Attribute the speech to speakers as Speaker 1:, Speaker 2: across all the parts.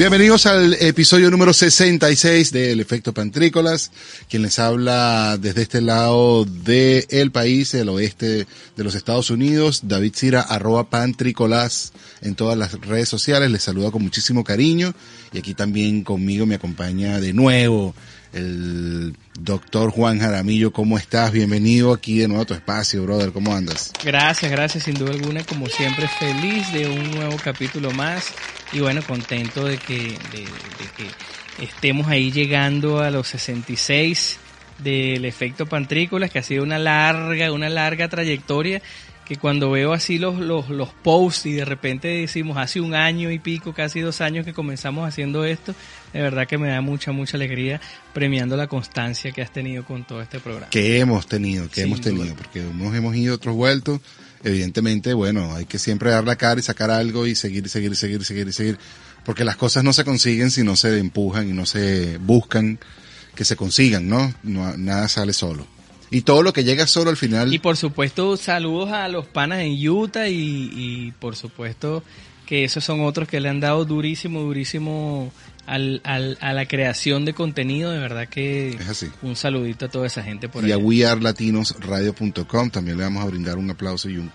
Speaker 1: Bienvenidos al episodio número 66 del efecto Pantrícolas. Quien les habla desde este lado del país, el oeste de los Estados Unidos, David Cira, arroba Pantrícolas en todas las redes sociales. Les saluda con muchísimo cariño. Y aquí también conmigo me acompaña de nuevo el doctor Juan Jaramillo. ¿Cómo estás? Bienvenido aquí de nuevo a tu espacio, brother. ¿Cómo andas?
Speaker 2: Gracias, gracias, sin duda alguna. Como siempre, feliz de un nuevo capítulo más y bueno, contento de que, de, que estemos ahí llegando a los 66 del efecto Pantrícolas, que ha sido una larga, una larga trayectoria que cuando veo así los, los, los posts y de repente decimos hace un año y pico, casi dos años que comenzamos haciendo esto, de verdad que me da mucha, mucha alegría premiando la constancia que has tenido con todo este programa.
Speaker 1: Que hemos tenido, que hemos tenido, porque unos hemos ido, otros vuelto. Evidentemente, bueno, hay que siempre dar la cara y sacar algo y seguir, seguir, seguir, seguir, seguir. Porque las cosas no se consiguen si no se empujan y no se buscan que se consigan, ¿no? no nada sale solo y todo lo que llega solo al final.
Speaker 2: Y por supuesto, saludos a los panas en Utah y, y por supuesto que esos son otros que le han dado durísimo, durísimo al, al, a la creación de contenido. De verdad que
Speaker 1: es así.
Speaker 2: un saludito a toda esa gente por
Speaker 1: Y a wearlatinosradio.com también le vamos a brindar un aplauso y un,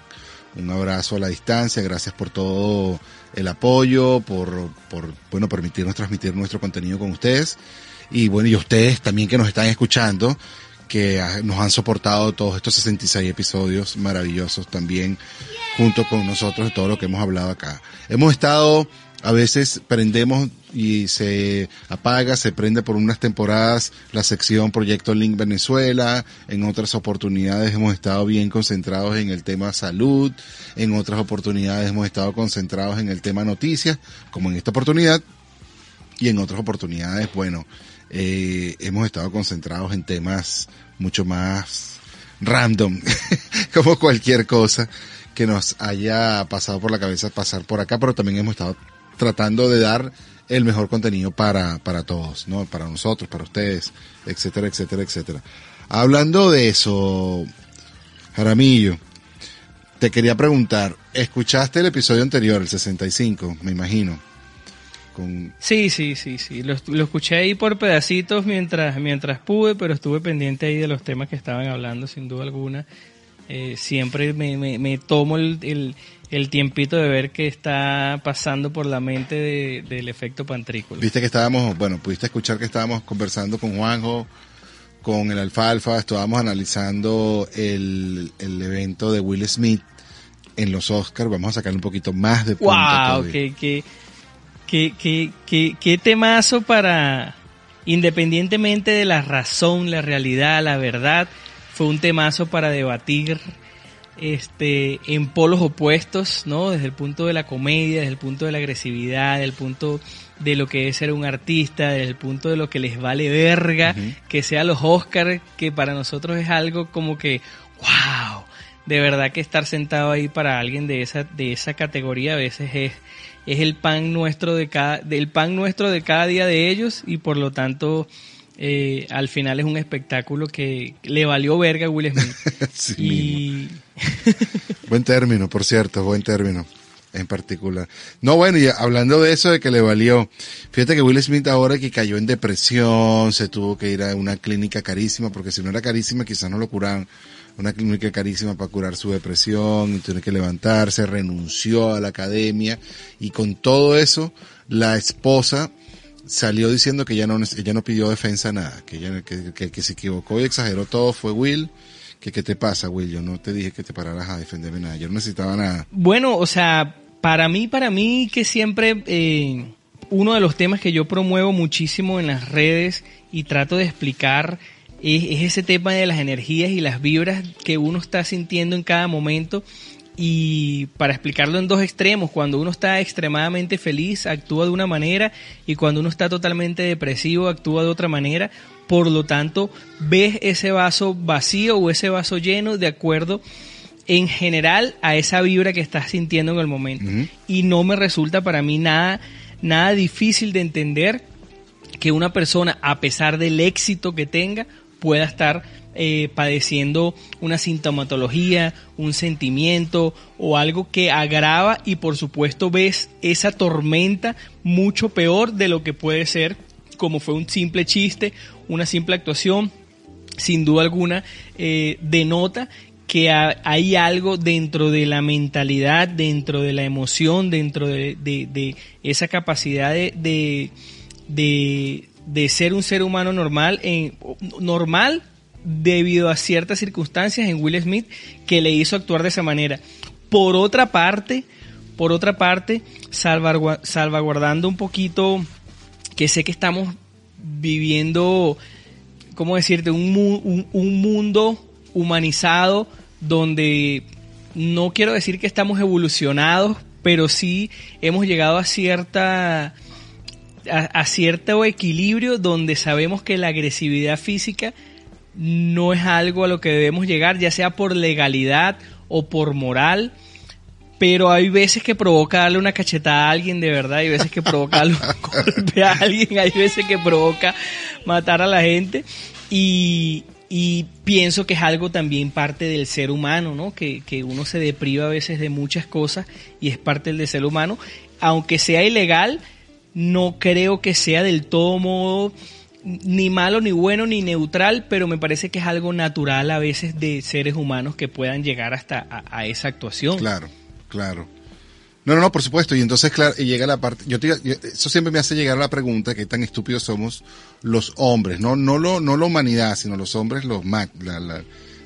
Speaker 1: un abrazo a la distancia. Gracias por todo el apoyo, por, por bueno, permitirnos transmitir nuestro contenido con ustedes. Y bueno, y ustedes también que nos están escuchando que nos han soportado todos estos 66 episodios maravillosos también junto con nosotros de todo lo que hemos hablado acá. Hemos estado, a veces prendemos y se apaga, se prende por unas temporadas la sección Proyecto Link Venezuela, en otras oportunidades hemos estado bien concentrados en el tema salud, en otras oportunidades hemos estado concentrados en el tema noticias, como en esta oportunidad, y en otras oportunidades, bueno, eh, hemos estado concentrados en temas mucho más random, como cualquier cosa que nos haya pasado por la cabeza pasar por acá, pero también hemos estado tratando de dar el mejor contenido para, para todos, ¿no? Para nosotros, para ustedes, etcétera, etcétera, etcétera. Hablando de eso, Jaramillo, te quería preguntar, ¿escuchaste el episodio anterior, el 65, me imagino?
Speaker 2: Sí, sí, sí, sí. Lo, escuché ahí por pedacitos mientras, mientras pude, pero estuve pendiente ahí de los temas que estaban hablando, sin duda alguna. Eh, siempre me, me, tomo el, el, tiempito de ver qué está pasando por la mente del efecto pantrícola.
Speaker 1: Viste que estábamos, bueno, pudiste escuchar que estábamos conversando con Juanjo, con el Alfalfa, estábamos analizando el, el evento de Will Smith en los Oscars. Vamos a sacar un poquito más de
Speaker 2: punta. ¡Wow! Que, qué, qué, qué, qué temazo para, independientemente de la razón, la realidad, la verdad, fue un temazo para debatir este en polos opuestos, ¿no? Desde el punto de la comedia, desde el punto de la agresividad, desde el punto de lo que es ser un artista, desde el punto de lo que les vale verga, que sea los Oscars, que para nosotros es algo como que, wow, de verdad que estar sentado ahí para alguien de esa, de esa categoría a veces es, es el pan nuestro de cada, del pan nuestro de cada día de ellos y por lo tanto eh, al final es un espectáculo que le valió verga a Will Smith. y...
Speaker 1: buen término, por cierto, buen término en particular. No, bueno, y hablando de eso, de que le valió, fíjate que Will Smith ahora que cayó en depresión, se tuvo que ir a una clínica carísima, porque si no era carísima quizás no lo curaban una clínica carísima para curar su depresión, y tiene que levantarse, renunció a la academia y con todo eso la esposa salió diciendo que ya no ella no pidió defensa nada, que ella que, que, se equivocó y exageró todo fue Will. Qué te pasa, Will? Yo no te dije que te pararas a defenderme nada, yo no necesitaba nada.
Speaker 2: Bueno, o sea, para mí, para mí que siempre eh, uno de los temas que yo promuevo muchísimo en las redes y trato de explicar es, ese tema de las energías y las vibras que uno está sintiendo en cada momento. Y para explicarlo en dos extremos, cuando uno está extremadamente feliz actúa de una manera y cuando uno está totalmente depresivo actúa de otra manera. Por lo tanto, ves ese vaso vacío o ese vaso lleno de acuerdo en general a esa vibra que estás sintiendo en el momento. Y no me resulta para mí nada, nada difícil de entender que una persona, a pesar del éxito que tenga, pueda estar eh, padeciendo una sintomatología, un sentimiento o algo que agrava y por supuesto ves esa tormenta mucho peor de lo que puede ser como fue un simple chiste, una simple actuación, sin duda alguna eh, denota que hay algo dentro de la mentalidad, dentro de la emoción, dentro de, esa capacidad de, de, ser un ser humano normal, en, normal debido a ciertas circunstancias en Will Smith que le hizo actuar de esa manera. Por otra parte, por otra parte, salvaguardando un poquito que sé que estamos viviendo, ¿cómo decirte? Un, un, mundo humanizado donde no quiero decir que estamos evolucionados, pero sí hemos llegado a cierta a, cierto equilibrio donde sabemos que la agresividad física no es algo a lo que debemos llegar, ya sea por legalidad o por moral, pero hay veces que provoca darle una cachetada a alguien de verdad, hay veces que provoca darle un golpe a alguien, hay veces que provoca matar a la gente y, pienso que es algo también parte del ser humano, ¿no? Que, que uno se depriva a veces de muchas cosas y es parte del ser humano, aunque sea ilegal, no creo que sea del todo modo ni malo, ni bueno, ni neutral, pero me parece que es algo natural a veces de seres humanos que puedan llegar hasta a, esa actuación.
Speaker 1: Claro, claro. No, no, no, por supuesto. Y entonces, claro, y llega la parte. Yo, eso siempre me hace llegar a la pregunta: ¿qué tan estúpidos somos los hombres? No, no lo, no la humanidad, sino los hombres, los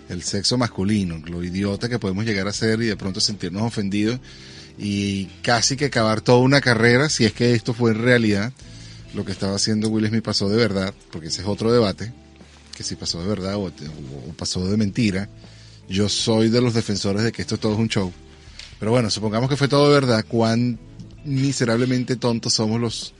Speaker 1: el sexo masculino, lo idiota que podemos llegar a ser y de pronto sentirnos ofendidos y casi que acabar toda una carrera si es que esto fue en realidad lo que estaba haciendo Will Smith pasó de verdad, porque ese es otro debate, que si pasó de verdad o, pasó de mentira. Yo soy de los defensores de que esto todo es un show. Pero bueno, supongamos que fue todo de verdad, cuán miserablemente tontos somos los,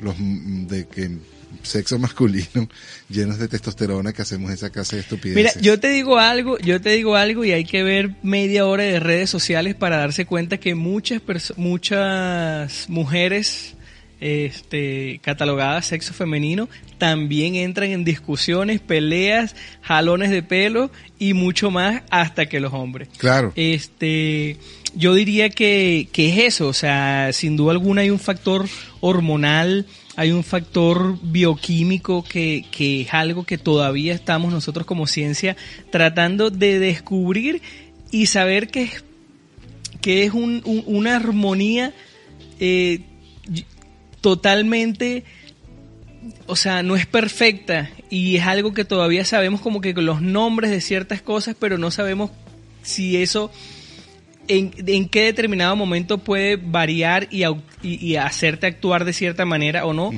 Speaker 1: los de que sexo masculino llenos de testosterona que hacemos esa clase de estupideces.
Speaker 2: Mira, yo te digo algo, yo te digo algo y hay que ver media hora de redes sociales para darse cuenta que muchas muchas mujeres este, catalogadas sexo femenino también entran en discusiones, peleas, jalones de pelo y mucho más hasta que los hombres.
Speaker 1: Claro.
Speaker 2: Este, yo diría que, que es eso, o sea, sin duda alguna hay un factor hormonal hay un factor bioquímico que, que es algo que todavía estamos nosotros como ciencia tratando de descubrir y saber que es, que es un, una armonía eh, totalmente, o sea, no es perfecta y es algo que todavía sabemos como que los nombres de ciertas cosas, pero no sabemos si eso en, qué determinado momento puede variar y, y, hacerte actuar de cierta manera o no.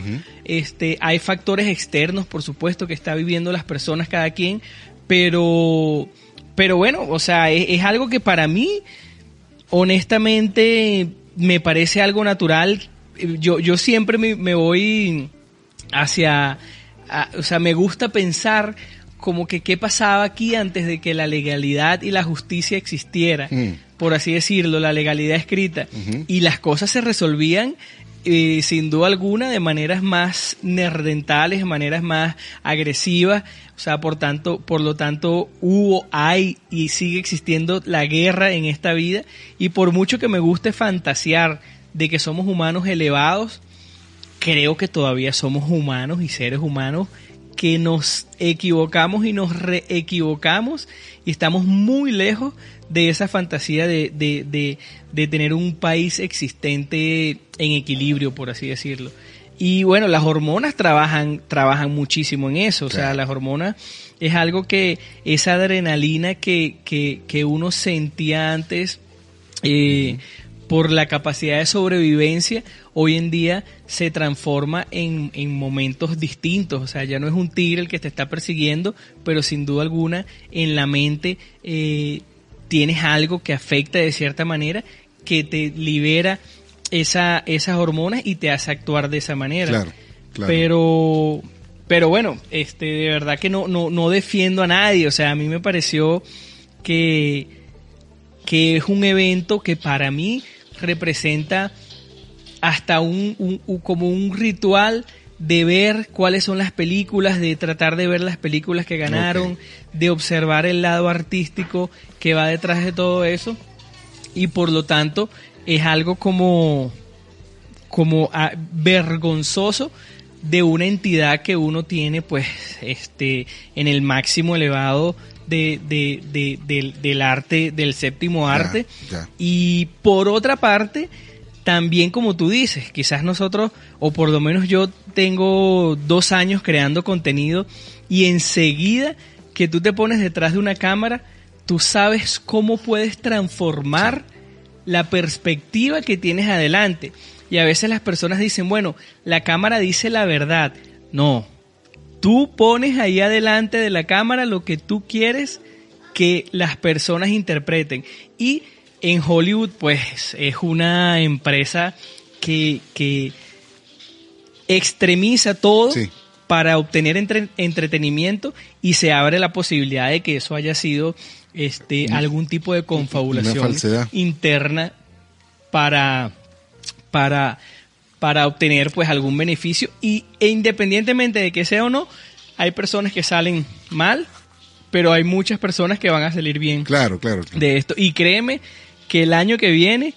Speaker 2: este, hay factores externos, por supuesto, que está viviendo las personas cada quien, pero, pero bueno, o sea, es, algo que para mí, honestamente, me parece algo natural. Yo, yo siempre me, voy hacia, o sea, me gusta pensar como que qué pasaba aquí antes de que la legalidad y la justicia existiera. Mm. por así decirlo, la legalidad escrita, y las cosas se resolvían eh, sin duda alguna de maneras más nerdentales, de maneras más agresivas, o sea, por tanto, por lo tanto, hubo, hay y sigue existiendo la guerra en esta vida, y por mucho que me guste fantasear de que somos humanos elevados, creo que todavía somos humanos y seres humanos que nos equivocamos y nos reequivocamos y estamos muy lejos de esa fantasía de, de, de, tener un país existente en equilibrio, por así decirlo. Y bueno, las hormonas trabajan, trabajan muchísimo en eso. O sea, las hormonas es algo que, esa adrenalina que, que, que uno sentía antes, eh, por la capacidad de sobrevivencia, hoy en día se transforma en, en, momentos distintos. O sea, ya no es un tigre el que te está persiguiendo, pero sin duda alguna en la mente eh, tienes algo que afecta de cierta manera, que te libera esa, esas hormonas y te hace actuar de esa manera.
Speaker 1: Claro,
Speaker 2: Pero, pero bueno, este, de verdad que no, no, no defiendo a nadie. O sea, a mí me pareció que, que es un evento que para mí representa hasta un, como un ritual de ver cuáles son las películas, de tratar de ver las películas que ganaron, de observar el lado artístico que va detrás de todo eso. Y por lo tanto, es algo como, como ah, vergonzoso de una entidad que uno tiene pues este en el máximo elevado de, del, arte, del séptimo arte. Y por otra parte, también como tú dices, quizás nosotros, o por lo menos yo tengo dos años creando contenido y enseguida que tú te pones detrás de una cámara, tú sabes cómo puedes transformar la perspectiva que tienes adelante. Y a veces las personas dicen, bueno, la cámara dice la verdad. No, Tú pones ahí adelante de la cámara lo que tú quieres que las personas interpreten. Y en Hollywood, pues, es una empresa que, que extremiza todo para obtener entretenimiento y se abre la posibilidad de que eso haya sido este, algún tipo de confabulación interna para, para para obtener pues algún beneficio. Y e independientemente de que sea o no, hay personas que salen mal, pero hay muchas personas que van a salir bien.
Speaker 1: Claro, claro.
Speaker 2: De esto. Y créeme que el año que viene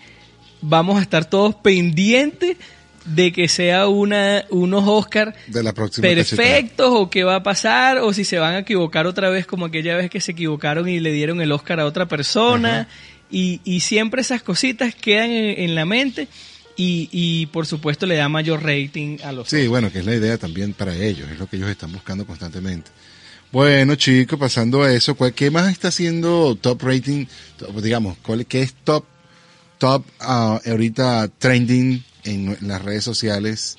Speaker 2: vamos a estar todos pendientes de que sea una unos Oscar
Speaker 1: de la
Speaker 2: perfectos o qué va a pasar o si se van a equivocar otra vez como aquella vez que se equivocaron y le dieron el Oscar a otra persona. Y, y, siempre esas cositas quedan en la mente y, por supuesto le da mayor rating a los
Speaker 1: Sí, bueno, que es la idea también para ellos, es lo que ellos están buscando constantemente. Bueno, chicos, pasando a eso, ¿qué más está haciendo top rating? Digamos, ¿qué es top, top uh, ahorita trending en las redes sociales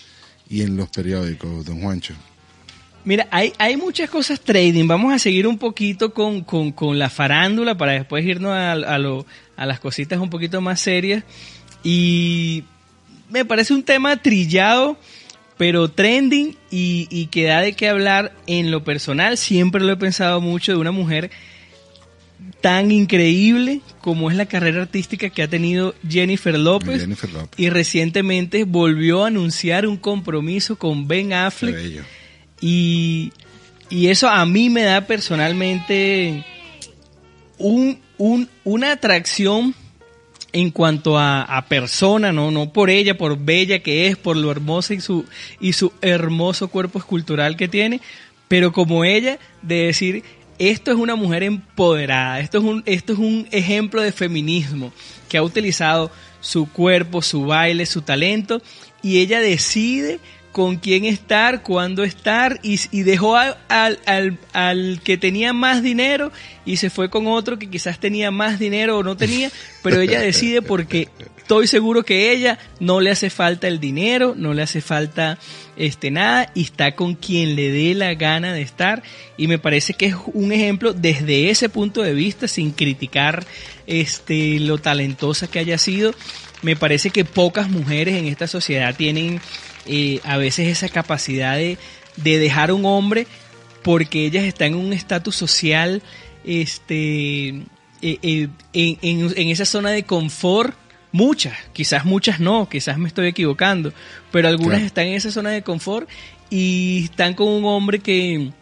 Speaker 1: y en los periódicos, don Juancho?
Speaker 2: Mira, hay, hay muchas cosas trading. Vamos a seguir un poquito con, con, la farándula para después irnos a, a, lo, a las cositas un poquito más serias. Y me parece un tema trillado, pero trending y, que da de qué hablar en lo personal. Siempre lo he pensado mucho de una mujer tan increíble como es la carrera artística que ha tenido Jennifer López.
Speaker 1: Jennifer López.
Speaker 2: Y recientemente volvió a anunciar un compromiso con Ben Affleck. Y, y, eso a mí me da personalmente un, un, una atracción en cuanto a, persona, ¿no? no por ella, por bella que es, por lo hermosa y su, y su hermoso cuerpo escultural que tiene, pero como ella, de decir, esto es una mujer empoderada, esto es un, esto es un ejemplo de feminismo, que ha utilizado su cuerpo, su baile, su talento, y ella decide con quién estar, cuándo estar, y, dejó al, al, al, que tenía más dinero y se fue con otro que quizás tenía más dinero o no tenía, pero ella decide porque estoy seguro que ella no le hace falta el dinero, no le hace falta este nada y está con quien le dé la gana de estar y me parece que es un ejemplo desde ese punto de vista sin criticar este lo talentosa que haya sido. Me parece que pocas mujeres en esta sociedad tienen eh, a veces esa capacidad de, dejar a un hombre porque ellas están en un estatus social este eh, eh, en, en, esa zona de confort muchas quizás muchas no quizás me estoy equivocando pero algunas están en esa zona de confort y están con un hombre que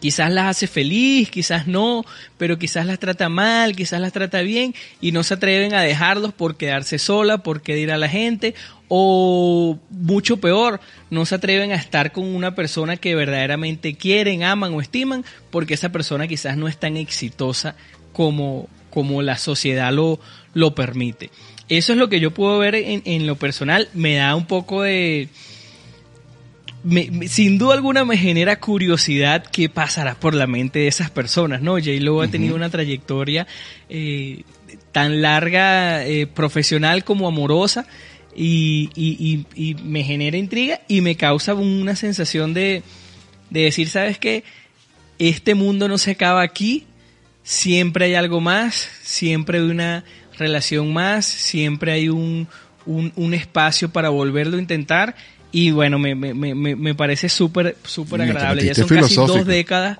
Speaker 2: Quizás las hace feliz, quizás no, pero quizás las trata mal, quizás las trata bien y no se atreven a dejarlos por quedarse sola, por querer a la gente o mucho peor, no se atreven a estar con una persona que verdaderamente quieren, aman o estiman porque esa persona quizás no es tan exitosa como, como la sociedad lo, lo permite. Eso es lo que yo puedo ver en, en lo personal, me da un poco de sin duda alguna me genera curiosidad qué pasará por la mente de esas personas, ¿no? J-Lo ha tenido una trayectoria eh, tan larga, eh, profesional como amorosa, y, y, me genera intriga y me causa una sensación de, de decir, ¿sabes qué? Este mundo no se acaba aquí, siempre hay algo más, siempre hay una relación más, siempre hay un, un, un espacio para volverlo a intentar y bueno, me, me, me, me parece súper, súper agradable. Ya son casi dos décadas.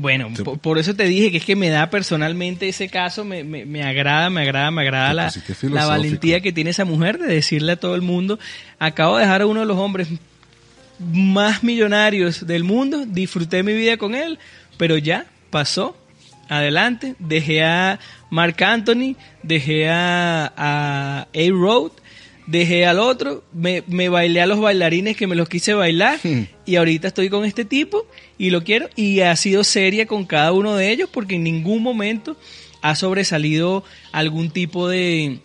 Speaker 2: Bueno, por, eso te dije que es que me da personalmente ese caso, me, me, me agrada, me agrada, me agrada la, la valentía que tiene esa mujer de decirle a todo el mundo, acabo de dejar a uno de los hombres más millonarios del mundo, disfruté mi vida con él, pero ya pasó, adelante, dejé a Mark Anthony, dejé a, a A-Road, dejé al otro, me, me, bailé a los bailarines que me los quise bailar
Speaker 1: Hmm.
Speaker 2: y ahorita estoy con este tipo y lo quiero y ha sido seria con cada uno de ellos porque en ningún momento ha sobresalido algún tipo de,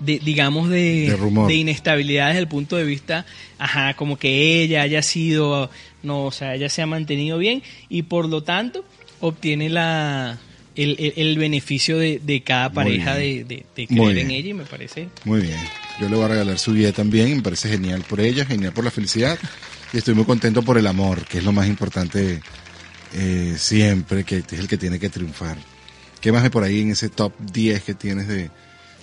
Speaker 2: de digamos de,
Speaker 1: De rumor.
Speaker 2: de inestabilidad desde el punto de vista ajá como que ella haya sido no o sea ella se ha mantenido bien y por lo tanto obtiene la el, el- el beneficio de, de cada pareja de, de, de creer en ella y me parece
Speaker 1: Muy bien. Yo le voy a regalar su vida también. Me parece genial por ella, genial por la felicidad. Y estoy muy contento por el amor, que es lo más importante eh, siempre, que es el que tiene que triunfar. ¿Qué más hay por ahí en ese top 10 que tienes de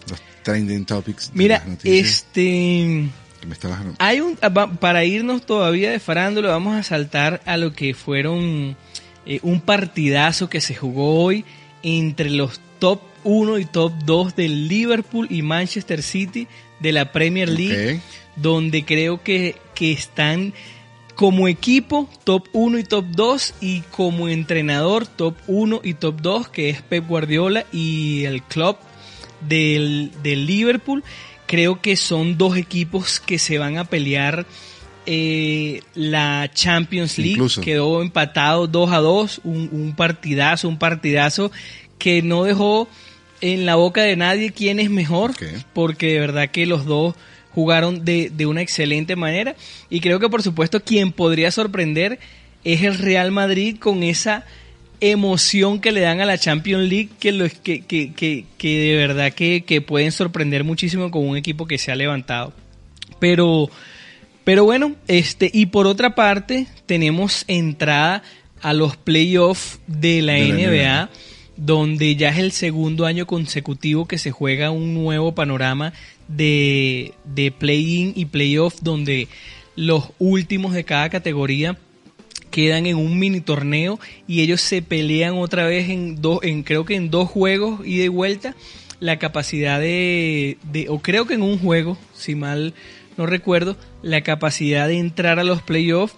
Speaker 1: los trending topics?
Speaker 2: mira este
Speaker 1: me estabas-
Speaker 2: Hay un va- para irnos todavía de farándula vamos a saltar a lo que fueron eh, un partidazo que se jugó hoy entre los top 1 y top 2 del Liverpool y Manchester City de la Premier League, donde creo que, que están como equipo top 1 y top 2 y como entrenador top 1 y top 2 que es Pep Guardiola y el club del, del Liverpool. Creo que son dos equipos que se van a pelear eh, la Champions League.
Speaker 1: Incluso.
Speaker 2: Quedó empatado 2 a 2, un, un partidazo, un partidazo que no dejó en la boca de nadie quién es mejor, porque de verdad que los dos jugaron de, de una excelente manera y creo que por supuesto quien podría sorprender es el Real Madrid con esa emoción que le dan a la Champions League que, los, que, que, que, que de verdad que, que pueden sorprender muchísimo con un equipo que se ha levantado. Pero, pero bueno, este, y por otra parte, tenemos entrada a los playoffs de la,
Speaker 1: De la
Speaker 2: NBA,
Speaker 1: NBA.
Speaker 2: donde ya es el segundo año consecutivo que se juega un nuevo panorama de, de play-in y playoff, donde los últimos de cada categoría quedan en un mini torneo y ellos se pelean otra vez en dos, en creo que en dos juegos ida y vuelta la capacidad de, de, o creo que en un juego, si mal no recuerdo, la capacidad de entrar a los playoffs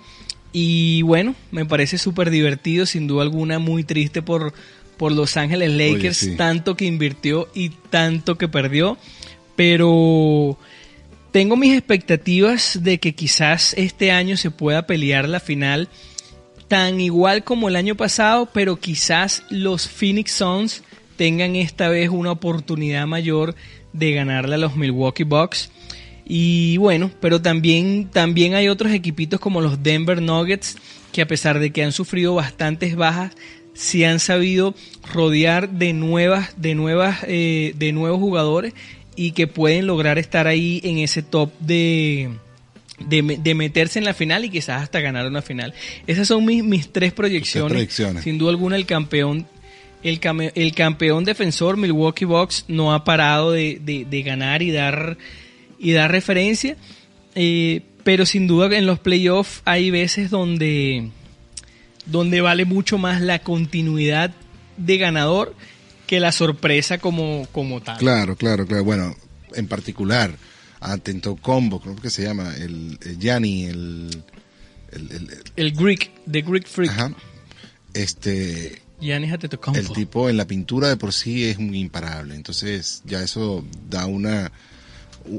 Speaker 2: y bueno, me parece súper divertido, sin duda alguna muy triste por, por Los Ángeles Lakers,
Speaker 1: sí.
Speaker 2: tanto que invirtió y tanto que perdió, pero tengo mis expectativas de que quizás este año se pueda pelear la final tan igual como el año pasado, pero quizás los Phoenix Suns tengan esta vez una oportunidad mayor de ganarle a los Milwaukee Bucks. Y bueno, pero también, también hay otros equipitos como los Denver Nuggets que a pesar de que han sufrido bastantes bajas, se han sabido rodear de nuevas, de nuevas, eh, de nuevos jugadores y que pueden lograr estar ahí en ese top de, de, me- de meterse en la final y quizás hasta ganar una final. Esas son mis, mis tres proyecciones.
Speaker 1: proyecciones.
Speaker 2: Sin duda alguna el campeón, el, el campeón defensor Milwaukee Bucks no ha parado de, de- de ganar y dar y dar referencia. Eh, pero sin duda en los playoffs hay veces donde donde vale mucho más la continuidad de ganador que la sorpresa como, como tal.
Speaker 1: Claro, claro, claro. Bueno, en particular, Atento Combo, creo que se llama, el, el Gianni, el, el, el- el-
Speaker 2: El Greek, The Greek Freak.
Speaker 1: ajá, este,
Speaker 2: Giannis Antetokounmpo.
Speaker 1: el tipo en la pintura de por sí es muy imparable. Entonces, ya eso da una,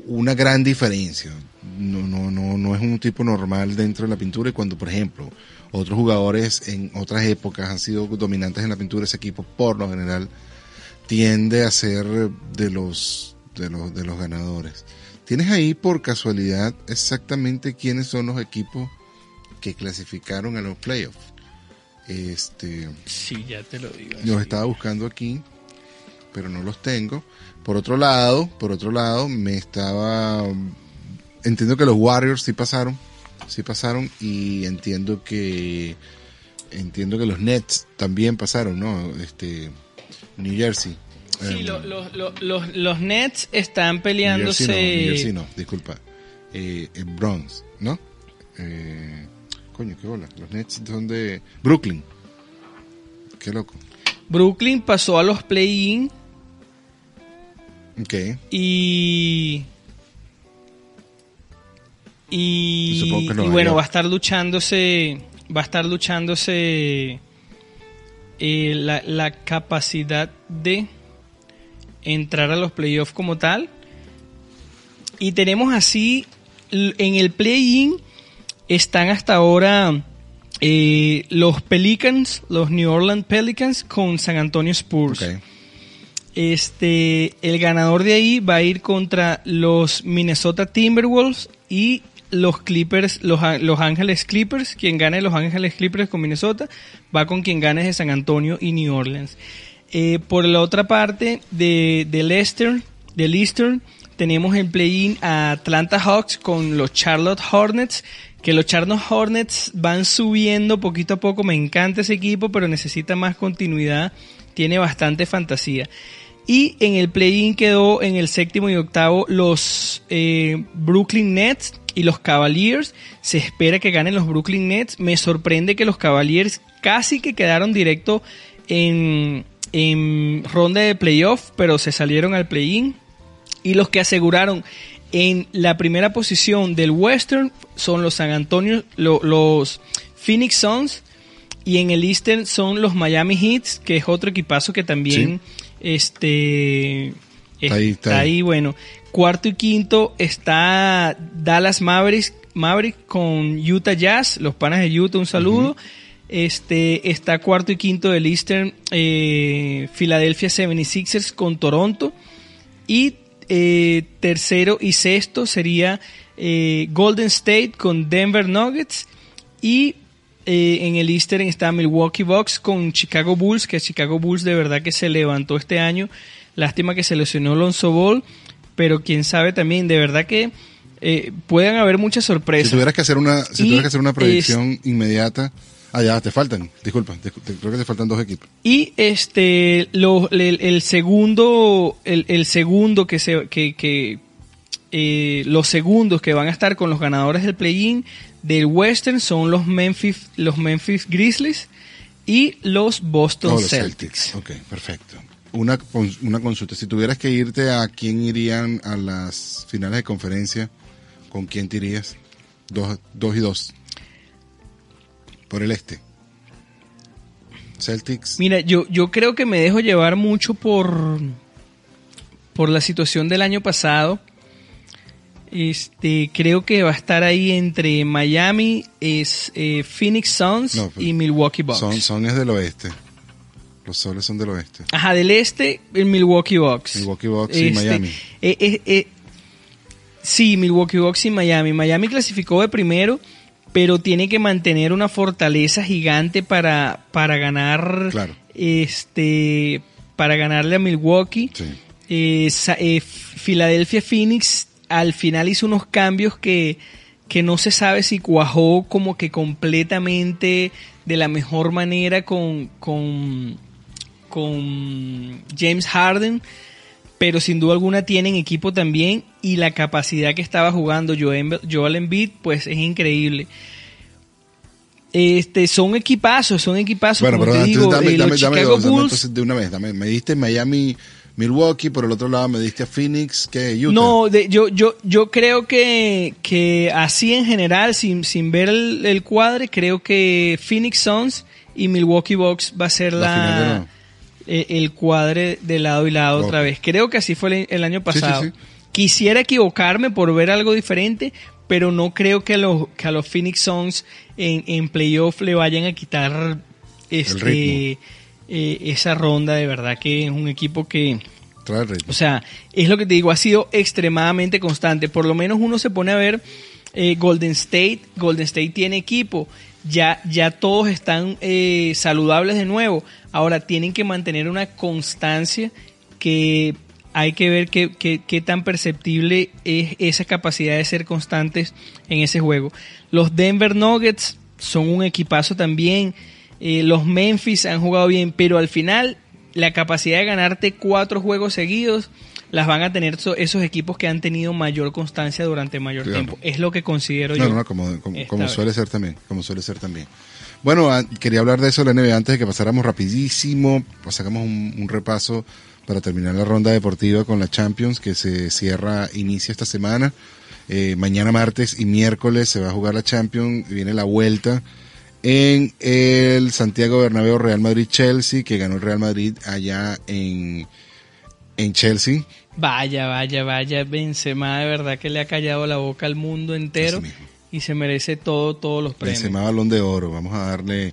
Speaker 1: una gran diferencia. No, no, no, no es un tipo normal dentro de la pintura y cuando, por ejemplo, otros jugadores en otras épocas han sido dominantes en la pintura, ese equipo por lo general tiende a ser de los, de los, de los ganadores. ¿Tienes ahí por casualidad exactamente quiénes son los equipos que clasificaron a los playoffs? Este,
Speaker 2: Sí, ya te lo digo.
Speaker 1: los
Speaker 2: sí.
Speaker 1: estaba buscando aquí, pero no los tengo. Por otro lado, por otro lado, me estaba entiendo que los Warriors sí pasaron, sí pasaron y entiendo que entiendo que los Nets también pasaron, ¿no? Este New Jersey.
Speaker 2: Sí,
Speaker 1: Em,
Speaker 2: lo- lo- lo- los, los Nets están
Speaker 1: New
Speaker 2: peleándose.
Speaker 1: Jersey no, New Jersey no, disculpa. Eh, en Bronx, ¿no? Eh, coño, qué bola. Los Nets son de Brooklyn. Qué loco.
Speaker 2: Brooklyn pasó a los play-in
Speaker 1: Ok.
Speaker 2: y Y,
Speaker 1: Y supongo que
Speaker 2: y
Speaker 1: Nueva
Speaker 2: bueno, va a estar luchándose, va a estar luchándose eh, la, la capacidad de entrar a los playoffs como tal. Y tenemos así, en el play-in están hasta ahora eh, los Pelicans, los New Orleans Pelicans con San Antonio Spurs. Este, el ganador de ahí va a ir contra los Minnesota Timberwolves y los Clippers, los, los Ángeles Clippers. Quien gane los Ángeles Clippers con Minnesota va con quien gane de San Antonio y New Orleans. Eh, por la otra parte de, del Eastern, tenemos el play-in a Atlanta Hawks con los Charlotte Hornets. Que los Charlotte Hornets van subiendo poquito a poco. Me encanta ese equipo, pero necesita más continuidad. Tiene bastante fantasía. Y en el play-in quedó en el séptimo y octavo los eh, Brooklyn Nets y los Cavaliers. Se espera que ganen los Brooklyn Nets. Me sorprende que los Cavaliers casi que quedaron directo en, ronda de playoff, pero se salieron al play-in. Y los que aseguraron en la primera posición del Western son los San Antonio, lo- los Phoenix Suns. Y en el Eastern son los Miami Heats, que es otro equipazo que también este,
Speaker 1: Está ahí, está ahí.
Speaker 2: Bueno, cuarto y quinto está Dallas Mavericks, Mavericks con Utah Jazz, los panas de Utah, un saludo. Este está cuarto y quinto del Eastern, eh, Philadelphia 76ers con Toronto. Y eh, tercero y sexto sería eh, Golden State con Denver Nuggets. Y eh, en el Eastern está Milwaukee Bucks con Chicago Bulls, que Chicago Bulls de verdad que se levantó este año. Lástima que se lesionó Lonzo Ball, pero quién sabe también, de verdad que eh, pueden haber muchas
Speaker 1: Si
Speaker 2: sorpresas.
Speaker 1: tuvieras que hacer una, si tuvieras que hacer una predicción inmediata, ah, ya, te faltan, disculpa, te- te- creo que te faltan dos equipos.
Speaker 2: Y este lo- el, el segundo, el, el segundo que se que, que eh, los segundos que van a estar con los ganadores del play-in del Western son los Memphis, los Memphis Grizzlies y los Boston
Speaker 1: Oh, los
Speaker 2: Celtics.
Speaker 1: Ok, perfecto. Una, una consulta, si tuvieras que irte a quién irían a las finales de conferencia, ¿con quién te irías? Dos, dos y dos. Por el este. Celtics.
Speaker 2: Mira, yo, yo creo que me dejo llevar mucho por, por la situación del año pasado. Este, creo que va a estar ahí entre Miami, es eh, Phoenix Suns
Speaker 1: No, pues,
Speaker 2: y Milwaukee Bucks.
Speaker 1: Son, son es del oeste. Los soles son del oeste.
Speaker 2: Ajá, del este, el Milwaukee Bucks.
Speaker 1: Milwaukee Bucks y Miami.
Speaker 2: eh, eh, sí, Milwaukee Bucks y Miami. Miami clasificó de primero, pero tiene que mantener una fortaleza gigante para, para ganar.
Speaker 1: Claro.
Speaker 2: Este. Para ganarle a Milwaukee.
Speaker 1: Sí.
Speaker 2: Philadelphia Phoenix al final hizo unos cambios que, que no se sabe si cuajó como que completamente de la mejor manera con, con, con James Harden, pero sin duda alguna tienen equipo también y la capacidad que estaba jugando Joel, Embiid pues es increíble. Este, son equipazos, son equipazos,
Speaker 1: Bueno,
Speaker 2: como
Speaker 1: pero
Speaker 2: te
Speaker 1: entonces
Speaker 2: digo,
Speaker 1: dame, dame,
Speaker 2: los
Speaker 1: dame
Speaker 2: Chicago
Speaker 1: dos, dame
Speaker 2: Bulls.
Speaker 1: entonces de una vez. Dame, me diste Miami, Milwaukee, por el otro lado me diste a Phoenix, que Utah.
Speaker 2: No, de- yo, yo, yo creo que, que así en general, sin, sin ver el, el cuadre, creo que Phoenix Suns y Milwaukee Bucks va a ser
Speaker 1: La
Speaker 2: eh, el cuadre de lado y lado otra vez. Creo que así fue el, el año
Speaker 1: Sí, sí,
Speaker 2: pasado.
Speaker 1: sí.
Speaker 2: Quisiera equivocarme por ver algo diferente, pero no creo que a los, que a los Phoenix Suns en, en playoff le vayan a quitar este,
Speaker 1: ritmo.
Speaker 2: Eh, esa ronda. De verdad que es un equipo que...
Speaker 1: Trae.
Speaker 2: O sea, es lo que te digo, ha sido extremadamente constante. Por lo menos uno se pone a ver eh, Golden State. Golden State tiene equipo. Ya, ya todos están eh, saludables de nuevo. Ahora tienen que mantener una constancia que hay que ver qué, qué- qué tan perceptible es esa capacidad de ser constantes en ese juego. Los Denver Nuggets son un equipazo también. Eh, los Memphis han jugado bien, pero al final la capacidad de ganarte cuatro juegos seguidos las van a tener so- esos equipos que han tenido mayor constancia durante mayor
Speaker 1: Claro.
Speaker 2: tiempo. Es lo que considero
Speaker 1: No,
Speaker 2: yo.
Speaker 1: no, no, como,
Speaker 2: vez.
Speaker 1: suele ser también, como suele ser también. Bueno, ah, quería hablar de eso la NBA antes de que pasáramos rapidísimo, pues sacamos un, un repaso para terminar la ronda deportiva con la Champions que se cierra, inicia esta semana. Eh, mañana martes y miércoles se va a jugar la Champions, viene la vuelta en el Santiago Bernabéu Real Madrid Chelsea, que ganó el Real Madrid allá en, en Chelsea.
Speaker 2: Vaya, vaya, vaya, Benzema de verdad que le ha callado la boca al mundo entero y se merece todo, todos los premios.
Speaker 1: Benzema Balón de Oro, vamos a darle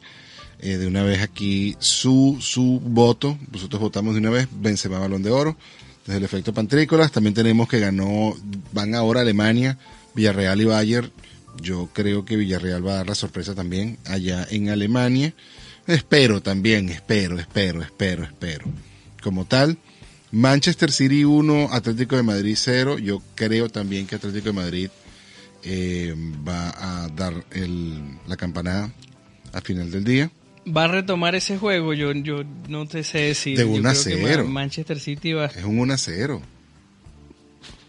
Speaker 1: eh, de una vez aquí su, su voto, nosotros votamos de una vez. Benzema Balón de Oro, desde el efecto Pantrícolas, también tenemos que ganó, van ahora Alemania, Villarreal y Bayern, yo creo que Villarreal va a dar la sorpresa también allá en Alemania, espero también, espero, espero, espero, espero, como tal, Manchester City 1, Atlético de Madrid 0. Yo creo también que Atlético de Madrid eh, va a dar el, la campanada al final del día.
Speaker 2: Va a retomar ese juego, yo, yo no te sé decir.
Speaker 1: De 1
Speaker 2: a
Speaker 1: 0.
Speaker 2: Manchester City va.
Speaker 1: Es un 1 a 0.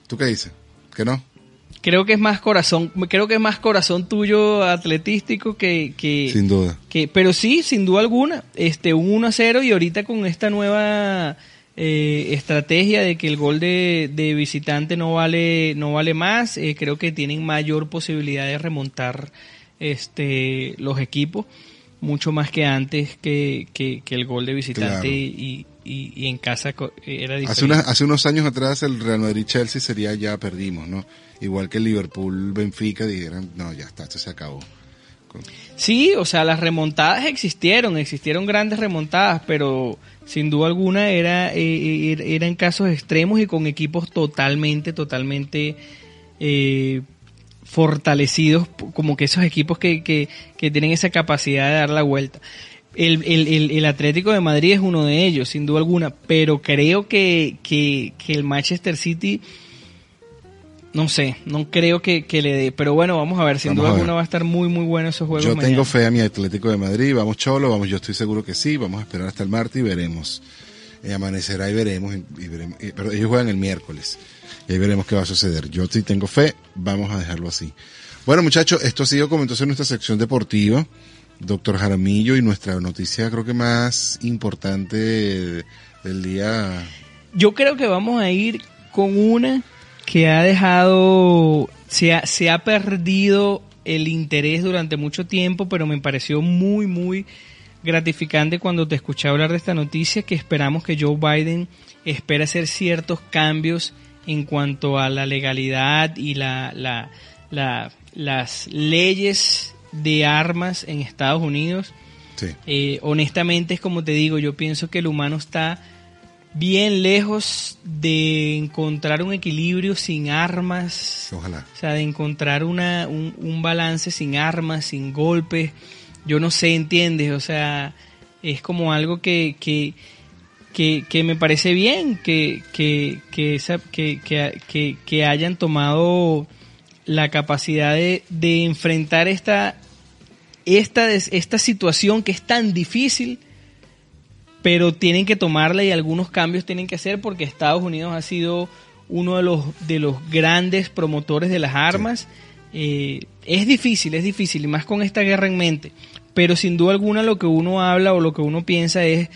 Speaker 1: ¿Tú qué dices? ¿Que no?
Speaker 2: Creo que es más corazón, creo que es más corazón tuyo atletístico que, que
Speaker 1: sin duda.
Speaker 2: Que, pero sí, sin duda alguna, este un 1 a 0 y ahorita con esta nueva eh, estrategia de que el gol de, visitante no vale, no vale más. Eh, creo que tienen mayor posibilidad de remontar este, los equipos, mucho más que antes que, que, el gol de visitante y, y, en casa era
Speaker 1: diferente. Hace, hace unos años atrás el Real Madrid-Chelsea sería ya perdimos, ¿no? Igual que el Liverpool-Benfica dijeron, no, ya está, esto se acabó.
Speaker 2: Sí, o sea, las remontadas existieron, existieron grandes remontadas, pero sin duda alguna era, eh, eh eran casos extremos y con equipos totalmente, totalmente eh, fortalecidos, como que esos equipos que, que, que, tienen esa capacidad de dar la vuelta. El, el, el, Atlético de Madrid es uno de ellos, sin duda alguna, pero creo que, que, que el Manchester City no sé, no creo que, le dé. Pero bueno, vamos a ver. Sin duda alguna va a estar muy, muy bueno esos juegos.
Speaker 1: Yo tengo fe a mi Atlético de Madrid. Vamos, Cholo. Vamos, yo estoy seguro que sí. Vamos a esperar hasta el martes y veremos. Eh, amanecerá y veremos. Y, veremos pero ellos juegan el miércoles. Y ahí veremos qué va a suceder. Yo sí tengo fe. Vamos a dejarlo así. Bueno, muchachos, esto ha sido como entonces nuestra sección deportiva. Doctor Jaramillo y nuestra noticia creo que más importante del día.
Speaker 2: Yo creo que vamos a ir con una que ha dejado, se ha, se ha perdido el interés durante mucho tiempo, pero me pareció muy, muy gratificante cuando te escuché hablar de esta noticia, que esperamos que Joe Biden espera hacer ciertos cambios en cuanto a la legalidad y la, la, las leyes de armas en Estados Unidos. Eh, honestamente es como te digo, yo pienso que el humano está bien lejos de encontrar un equilibrio sin armas.
Speaker 1: Ojalá.
Speaker 2: O sea, de encontrar una, un, balance sin armas, sin golpes. Yo no sé, ¿entiendes? O sea, es como algo que, que, que, me parece bien que, que, que, que, hayan tomado la capacidad de, de enfrentar esta, esta, esta situación que es tan difícil pero tienen que tomarla y algunos cambios tienen que hacer porque Estados Unidos ha sido uno de los, de los grandes promotores de las armas. Eh, es difícil, es difícil, y más con esta guerra en mente, pero sin duda alguna lo que uno habla o lo que uno piensa es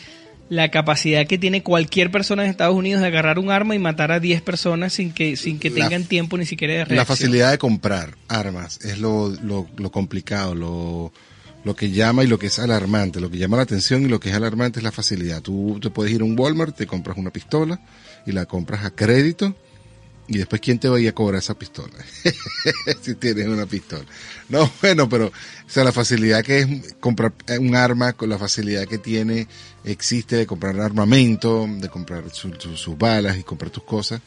Speaker 2: la capacidad que tiene cualquier persona en Estados Unidos de agarrar un arma y matar a 10 personas sin que, sin que tengan tiempo ni siquiera de reacción.
Speaker 1: La facilidad de comprar armas es lo, lo, lo complicado, lo lo que llama y lo que es alarmante, lo que llama la atención y lo que es alarmante es la facilidad. Tú te puedes ir a un Walmart, te compras una pistola y la compras a crédito y después quién te va a cobrar esa pistola si tienes una pistola. No, bueno, pero o sea, la facilidad que es comprar un arma con la facilidad que tiene existe de comprar armamento, de comprar sus balas y comprar tus cosas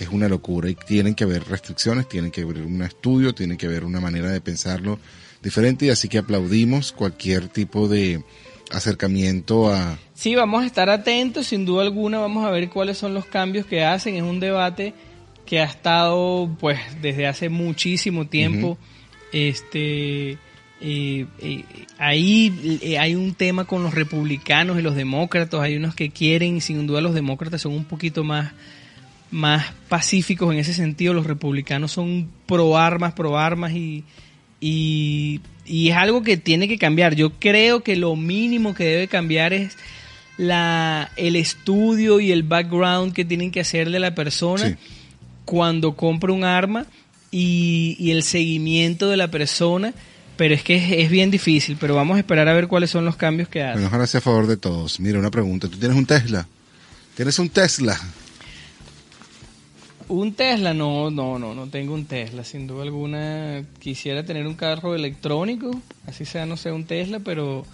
Speaker 1: es una locura y tienen que haber restricciones, tienen que haber un estudio, tiene que haber una manera de pensarlo diferente y así que aplaudimos cualquier tipo de acercamiento a...
Speaker 2: Sí, vamos a estar atentos, sin duda alguna, vamos a ver cuáles son los cambios que hacen. Es un debate que ha estado pues desde hace muchísimo tiempo. Este eh, eh, ahí eh, hay un tema con los republicanos y los demócratas, hay unos que quieren, sin duda los demócratas son un poquito más más pacíficos en ese sentido, los republicanos son pro armas, pro armas y, y, es algo que tiene que cambiar. Yo creo que lo mínimo que debe cambiar es la, el estudio y el background que tienen que hacer de la persona
Speaker 1: Sí.
Speaker 2: Cuando compra un arma y, y el seguimiento de la persona, pero es que es, es bien difícil, pero vamos a esperar a ver cuáles son los cambios que hace.
Speaker 1: Bueno, ojalá sea a favor de todos. Mira, una pregunta. ¿Tú tienes un Tesla? ¿Tienes un Tesla?
Speaker 2: Un Tesla, no, no, no, no tengo un Tesla, sin duda alguna. Quisiera tener un carro electrónico, así sea, no sé, un Tesla, pero,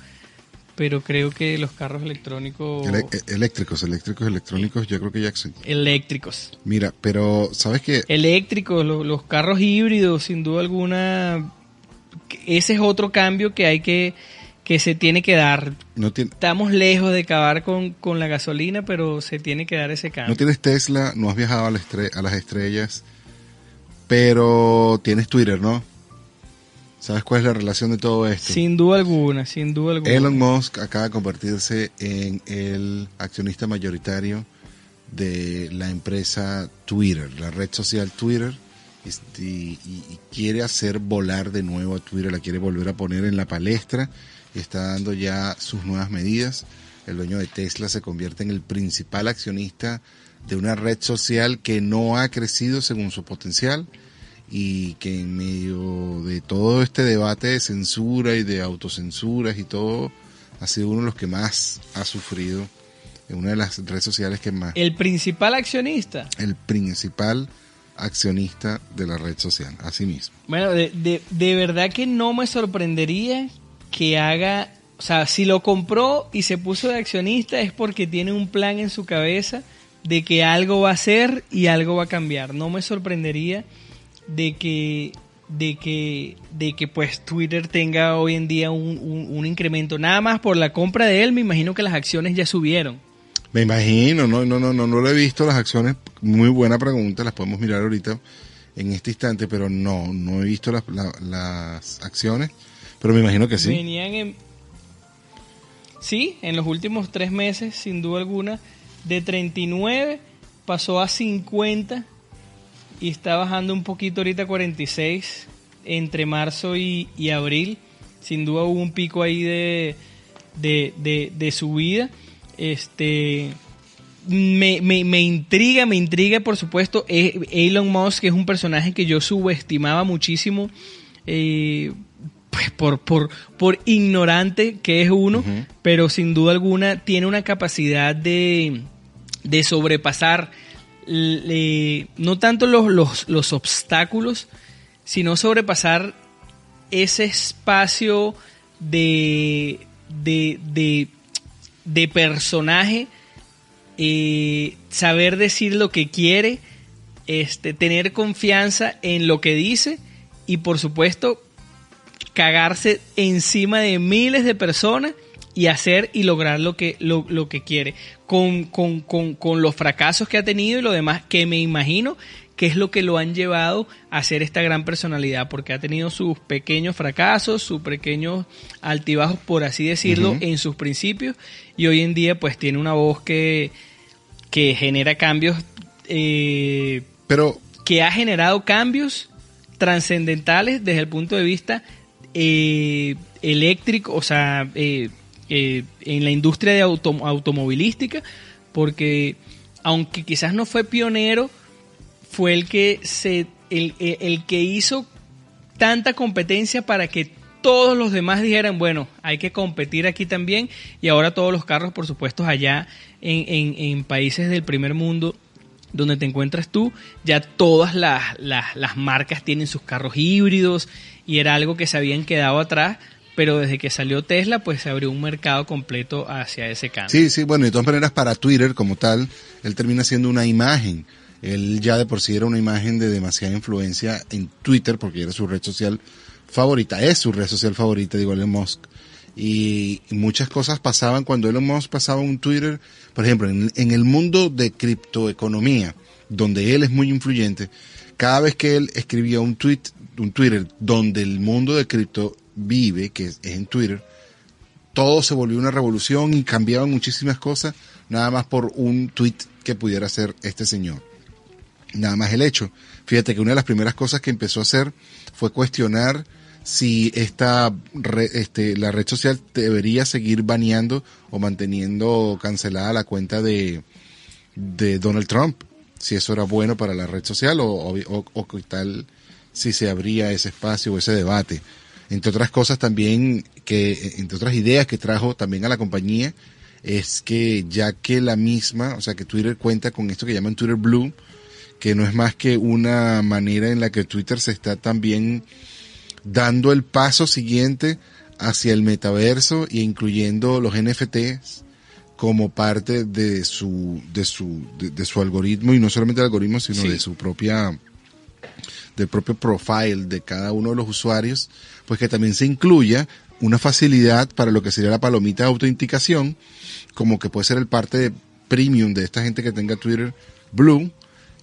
Speaker 2: pero creo que los carros electrónicos,
Speaker 1: Ele- e- eléctricos, eléctricos, electrónicos, yo creo que ya existen.
Speaker 2: eléctricos,
Speaker 1: Mira, pero ¿sabes qué?
Speaker 2: eléctricos, lo- los carros híbridos, sin duda alguna, ese es otro cambio que hay que, que se tiene que dar.
Speaker 1: No,
Speaker 2: Estamos lejos de acabar con, con la gasolina, pero se tiene que dar ese cambio.
Speaker 1: no tienes Tesla, no has viajado a, la estre- a las estrellas, pero tienes Twitter, ¿no? ¿Sabes cuál es la relación de todo esto?
Speaker 2: Sin duda alguna, sin duda alguna.
Speaker 1: Elon Musk acaba de convertirse en el accionista mayoritario de la empresa Twitter, la red social Twitter, este, y, y quiere hacer volar de nuevo a Twitter, la quiere volver a poner en la palestra y está dando ya sus nuevas medidas. El dueño de Tesla se convierte en el principal accionista de una red social que no ha crecido según su potencial y que en medio de todo este debate de censura y de autocensuras y todo, ha sido uno de los que más ha sufrido en una de las redes sociales que más,
Speaker 2: El principal accionista.
Speaker 1: el principal accionista de la red social, así mismo.
Speaker 2: Bueno, de, de, de verdad que no me sorprendería que haga, o sea, si lo compró y se puso de accionista es porque tiene un plan en su cabeza de que algo va a hacer y algo va a cambiar. No me sorprendería de que de que de que pues Twitter tenga hoy en día un, un- un incremento nada más por la compra de él me imagino que las acciones ya subieron
Speaker 1: Me imagino, no, no, no, no, no lo he visto las acciones, muy buena pregunta, las podemos mirar ahorita en este instante, pero no, no he visto las, la- las acciones, pero me imagino que sí.
Speaker 2: Venían en... Sí, en los últimos tres meses, sin duda alguna, de 39 pasó a 50 y está bajando un poquito ahorita a 46 entre marzo y, y abril. Sin duda hubo un pico ahí de, de, de, de subida. Este, me, me, me intriga, me intriga, por supuesto, eh, Elon Musk, que es un personaje que yo subestimaba muchísimo, eh, pues por, por, por ignorante que es uno, pero sin duda alguna tiene una capacidad de, de sobrepasar no tanto los, los, los obstáculos, sino sobrepasar ese espacio de, de, de, de personaje, eh, saber decir lo que quiere, este, tener confianza en lo que dice y por supuesto cagarse encima de miles de personas y hacer y lograr lo que, lo, lo que quiere. Con, con, con, con los fracasos que ha tenido y lo demás, que me imagino que es lo que lo han llevado a ser esta gran personalidad, porque ha tenido sus pequeños fracasos, sus pequeños altibajos, por así decirlo, en sus principios, y hoy en día pues tiene una voz que, que genera cambios, eh,
Speaker 1: Pero
Speaker 2: que ha generado cambios trascendentales desde el punto de vista eh, eléctrico, o sea, eh, eh, en la industria de auto- automovilística, porque aunque quizás no fue pionero, fue el que se, el, el- que hizo tanta competencia para que todos los demás dijeran, bueno, hay que competir aquí también, y ahora todos los carros, por supuesto, allá en, en- países del primer mundo donde te encuentras tú, ya todas las, las marcas tienen sus carros híbridos y era algo que se habían quedado atrás, pero desde que salió Tesla, pues se abrió un mercado completo hacia ese cambio.
Speaker 1: Sí, sí, bueno, de todas maneras para Twitter como tal, él termina siendo una imagen. Él ya de por sí era una imagen de demasiada influencia en Twitter porque era su red social favorita, es su red social favorita, digo Elon Musk. Y muchas cosas pasaban cuando Elon Musk pasaba un Twitter, por ejemplo, en, el mundo de criptoeconomía, donde él es muy influyente, cada vez que él escribía un tweet, un Twitter donde el mundo de cripto vive, que es en Twitter, todo se volvió una revolución y cambiaban muchísimas cosas, nada más por un tweet que pudiera hacer este señor. Nada más el hecho. Fíjate que una de las primeras cosas que empezó a hacer fue cuestionar si esta este, la red social debería seguir baneando o manteniendo cancelada la cuenta de, de Donald Trump, si eso era bueno para la red social o, o, o, tal si se abría ese espacio o ese debate. Entre otras cosas también, que, entre otras ideas que trajo también a la compañía, es que ya que la misma, o sea que Twitter cuenta con esto que llaman Twitter Blue, que no es más que una manera en la que Twitter se está también dando el paso siguiente hacia el metaverso e incluyendo los NFTs como parte de su de su de, su algoritmo y no solamente el algoritmo sino de su propia del propio profile de cada uno de los usuarios pues que también se incluya una facilidad para lo que sería la palomita de autenticación como que puede ser el parte premium de esta gente que tenga Twitter Blue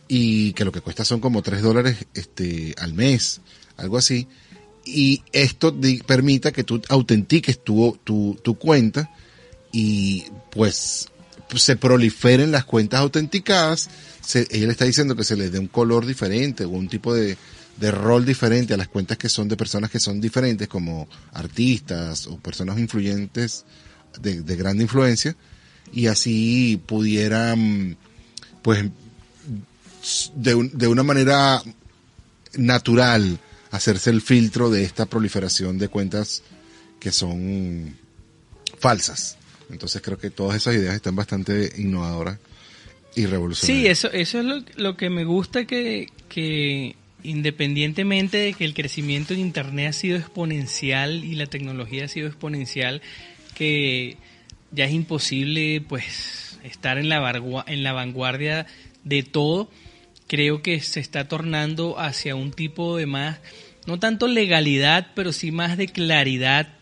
Speaker 1: y que lo que cuesta son como 3 dólares este, al mes, algo así. Y esto permita que tú autentiques tu, tu, tu cuenta y pues se proliferen las cuentas autenticadas. Se, ella le está diciendo que se le dé un color diferente o un tipo de, de rol diferente a las cuentas que son de personas que son diferentes como artistas o personas influyentes de, de gran influencia y así pudieran pues de, de una manera natural hacerse el filtro de esta proliferación de cuentas que son falsas. Entonces creo que todas esas ideas están bastante innovadoras y revolucionarias.
Speaker 2: Sí, eso, eso es lo, lo que me gusta que, que independientemente de que el crecimiento en Internet ha sido exponencial y la tecnología ha sido exponencial, que ya es imposible pues estar en la, en la vanguardia de todo, creo que se está tornando hacia un tipo de más, no tanto legalidad, pero sí más de claridad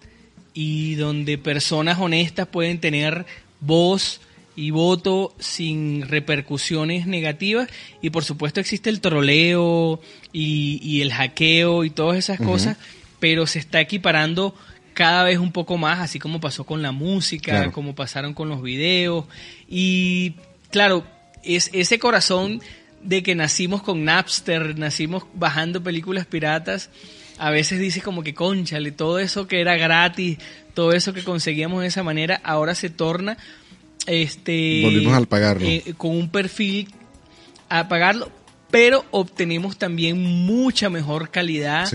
Speaker 2: y donde personas honestas pueden tener voz y voto sin repercusiones negativas. Y por supuesto existe el troleo y, el hackeo y todas esas cosas, pero se está equiparando cada vez un poco más, así como pasó con la música, como pasaron con los videos. Y claro, es ese corazón de que nacimos con Napster, nacimos bajando películas piratas, a veces dice como que conchale, todo eso que era gratis, todo eso que conseguíamos de esa manera, ahora se torna este
Speaker 1: volvimos al pagarlo.
Speaker 2: eh, con un perfil a pagarlo, pero obtenemos también mucha mejor calidad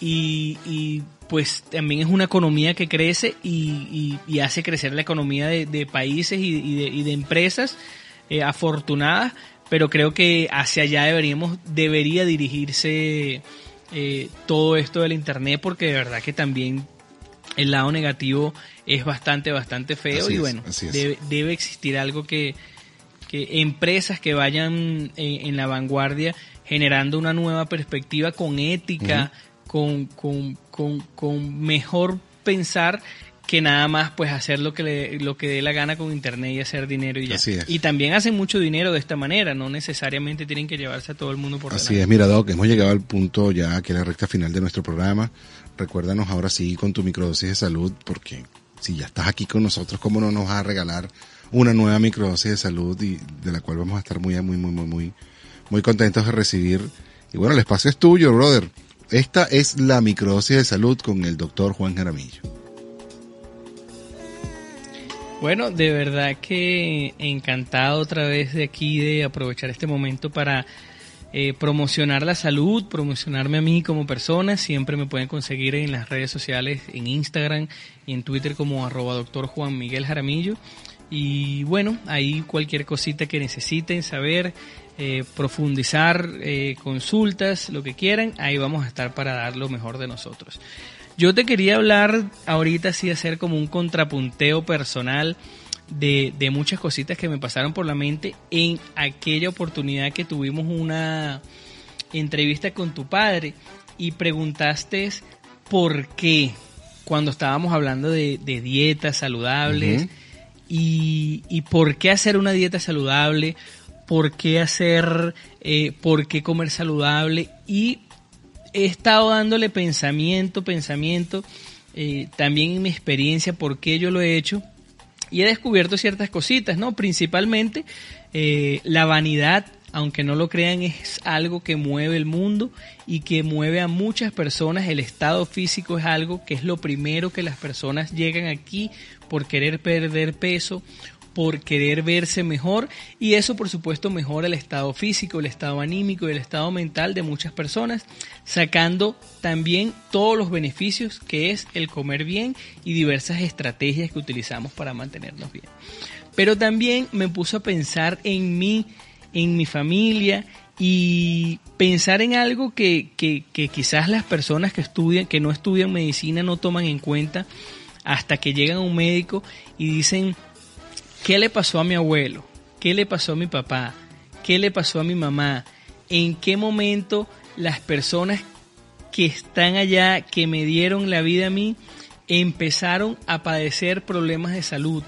Speaker 2: y, y pues también es una economía que crece y, y, hace crecer la economía de, países y, de, y, de, empresas eh, afortunadas, pero creo que hacia allá deberíamos, debería dirigirse eh, todo esto del Internet porque de verdad que también el lado negativo es bastante, bastante feo y bueno, debe, debe, existir algo que, que empresas que vayan en, la vanguardia generando una nueva perspectiva con ética, con, con, con, con mejor pensar que nada más pues hacer lo que le, lo que dé la gana con internet y hacer dinero y ya. Y también hacen mucho dinero de esta manera, no necesariamente tienen que llevarse a todo el mundo por
Speaker 1: Así es, mira Doc, hemos llegado al punto ya que es la recta final de nuestro programa. Recuérdanos ahora sí con tu microdosis de salud, porque si ya estás aquí con nosotros, ¿cómo no nos vas a regalar una nueva microdosis de salud y de la cual vamos a estar muy, muy, muy, muy, muy, muy contentos de recibir? Y bueno, el espacio es tuyo, brother. Esta es la microdosis de salud con el doctor Juan Jaramillo.
Speaker 2: Bueno, de verdad que encantado otra vez de aquí de aprovechar este momento para eh, promocionar la salud, promocionarme a mí como persona. Siempre me pueden conseguir en las redes sociales, en Instagram y en Twitter como arroba doctor Juan Miguel Jaramillo. Y bueno, ahí cualquier cosita que necesiten saber, eh, profundizar, eh, consultas, lo que quieran, ahí vamos a estar para dar lo mejor de nosotros. Yo te quería hablar ahorita, sí, hacer como un contrapunteo personal de, de muchas cositas que me pasaron por la mente en aquella oportunidad que tuvimos una entrevista con tu padre y preguntaste por qué cuando estábamos hablando de, dietas saludables y, y, por qué hacer una dieta saludable por qué hacer, eh, por qué comer saludable. Y he estado dándole pensamiento, pensamiento, eh, también en mi experiencia, por qué yo lo he hecho y he descubierto ciertas cositas, ¿no? Principalmente eh, la vanidad aunque no lo crean, es algo que mueve el mundo y que mueve a muchas personas. El estado físico es algo que es lo primero que las personas llegan aquí por querer perder peso por querer verse mejor y eso por supuesto mejora el estado físico, el estado anímico y el estado mental de muchas personas, sacando también todos los beneficios que es el comer bien y diversas estrategias que utilizamos para mantenernos bien. Pero también me puso a pensar en mí, en mi familia y pensar en algo que, que, quizás las personas que estudian, que no estudian medicina no toman en cuenta hasta que llegan a un médico y dicen, ¿Qué le pasó a mi abuelo? ¿Qué le pasó a mi papá? ¿Qué le pasó a mi mamá? ¿En qué momento las personas que están allá, que me dieron la vida a mí, empezaron a padecer problemas de salud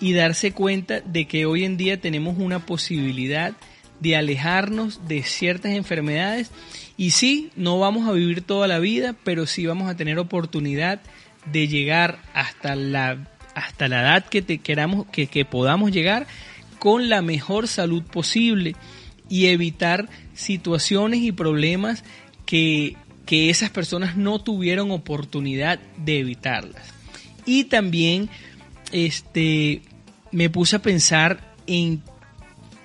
Speaker 2: y darse cuenta de que hoy en día tenemos una posibilidad de alejarnos de ciertas enfermedades y sí, no vamos a vivir toda la vida, pero sí vamos a tener oportunidad de llegar hasta la hasta la edad que te queramos, que, podamos llegar con la mejor salud posible y evitar situaciones y problemas que, que esas personas no tuvieron oportunidad de evitarlas. Y también este, me puse a pensar en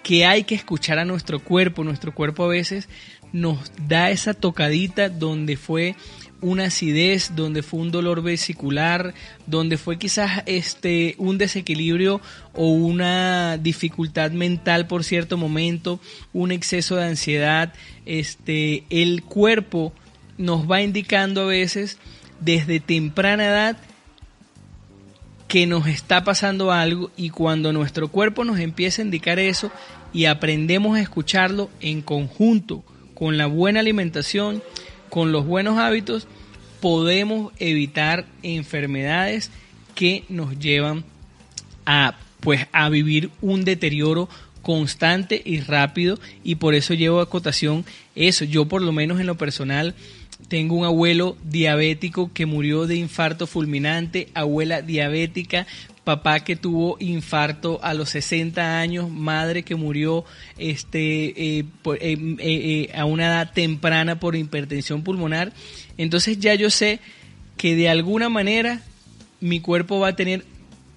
Speaker 2: que hay que escuchar a nuestro cuerpo. Nuestro cuerpo a veces nos da esa tocadita donde fue una acidez, donde fue un dolor vesicular, donde fue quizás este un desequilibrio o una dificultad mental por cierto momento, un exceso de ansiedad, este el cuerpo nos va indicando a veces desde temprana edad que nos está pasando algo y cuando nuestro cuerpo nos empieza a indicar eso y aprendemos a escucharlo en conjunto con la buena alimentación, con los buenos hábitos podemos evitar enfermedades que nos llevan a pues a vivir un deterioro constante y rápido y por eso llevo a cotación eso. Yo por lo menos en lo personal tengo un abuelo diabético que murió de infarto fulminante, abuela diabética, papá que tuvo infarto a los 60 años, madre que murió este, eh, eh, eh, a una edad temprana por hipertensión pulmonar. Entonces ya yo sé que de alguna manera mi cuerpo va a tener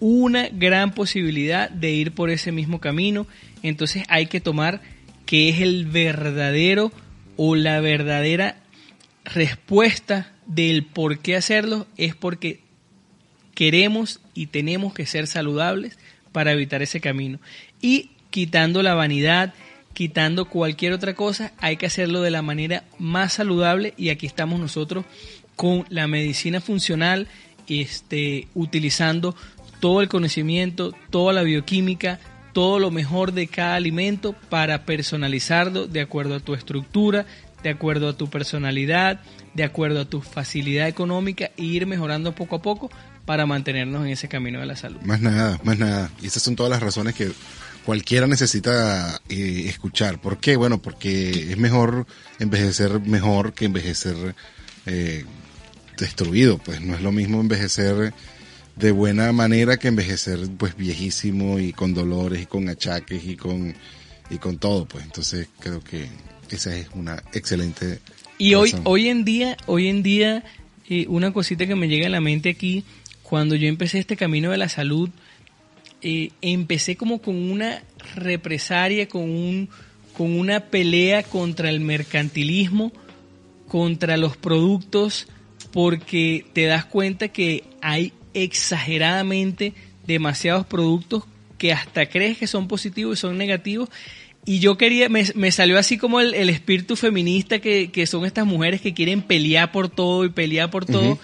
Speaker 2: una gran posibilidad de ir por ese mismo camino. Entonces hay que tomar que es el verdadero o la verdadera respuesta del por qué hacerlo es porque queremos y tenemos que ser saludables para evitar ese camino. Y quitando la vanidad, quitando cualquier otra cosa, hay que hacerlo de la manera más saludable y aquí estamos nosotros con la medicina funcional, este, utilizando todo el conocimiento, toda la bioquímica, todo lo mejor de cada alimento para personalizarlo de acuerdo a tu estructura, de acuerdo a tu personalidad, de acuerdo a tu facilidad económica e ir mejorando poco a poco para mantenernos en ese camino de la salud.
Speaker 1: Más nada, más nada. Y esas son todas las razones que cualquiera necesita eh, escuchar. ¿Por qué? Bueno, porque es mejor envejecer mejor que envejecer eh, destruido. Pues no es lo mismo envejecer de buena manera que envejecer pues viejísimo y con dolores y con achaques y con y con todo pues entonces creo que esa es una excelente
Speaker 2: y hoy hoy en día hoy en día eh, una cosita que me llega a la mente aquí cuando yo empecé este camino de la salud, eh, empecé como con una represaria, con, un, con una pelea contra el mercantilismo, contra los productos, porque te das cuenta que hay exageradamente demasiados productos que hasta crees que son positivos y son negativos. Y yo quería, me, me salió así como el, espíritu feminista que, que, son estas mujeres que quieren pelear por todo y pelear por todo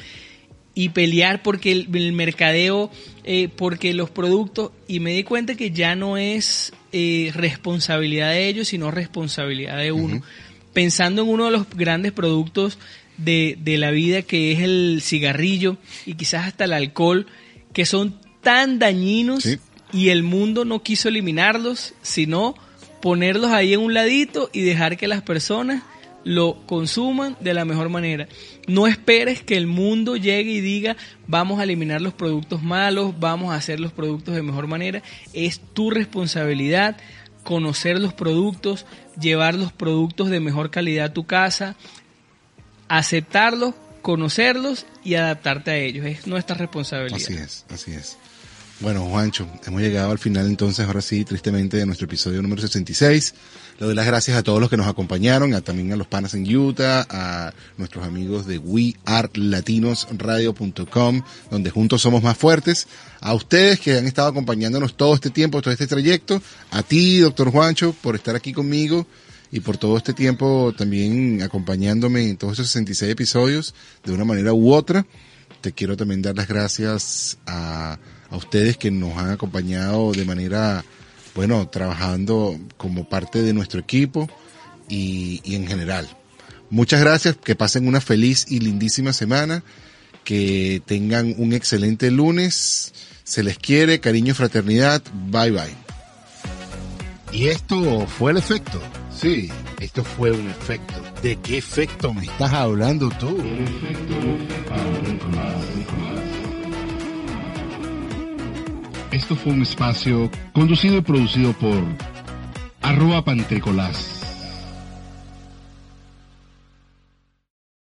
Speaker 2: y pelear porque el, mercadeo, eh, porque los productos, y me di cuenta que ya no es eh, responsabilidad de ellos, sino responsabilidad de uno. Pensando en uno de los grandes productos de, de la vida que es el cigarrillo y quizás hasta el alcohol, que son tan dañinos y el mundo no quiso eliminarlos, sino ponerlos ahí en un ladito y dejar que las personas lo consuman de la mejor manera. No esperes que el mundo llegue y diga vamos a eliminar los productos malos, vamos a hacer los productos de mejor manera. Es tu responsabilidad conocer los productos, llevar los productos de mejor calidad a tu casa, aceptarlos, conocerlos y adaptarte a ellos. Es nuestra responsabilidad.
Speaker 1: Así es, así es. Bueno, Juancho, hemos llegado al final entonces, ahora sí, tristemente, de nuestro episodio número 66. Le doy las gracias a todos los que nos acompañaron, también a los panas en Utah, a nuestros amigos de wearelatinosradio.com, donde juntos somos más fuertes, a ustedes que han estado acompañándonos todo este tiempo, todo este trayecto, a ti, doctor Juancho, por estar aquí conmigo y por todo este tiempo también acompañándome en todos esos 66 episodios de una manera u otra. Te quiero también dar las gracias a a ustedes que nos han acompañado de manera, bueno, trabajando como parte de nuestro equipo y, y en general. Muchas gracias, que pasen una feliz y lindísima semana, que tengan un excelente lunes, se les quiere, cariño y fraternidad, bye bye.
Speaker 3: Y esto fue el efecto.
Speaker 1: Sí, esto fue un efecto. ¿De qué efecto me estás hablando tú?
Speaker 3: Esto fue un espacio conducido y producido por arroba pantricolás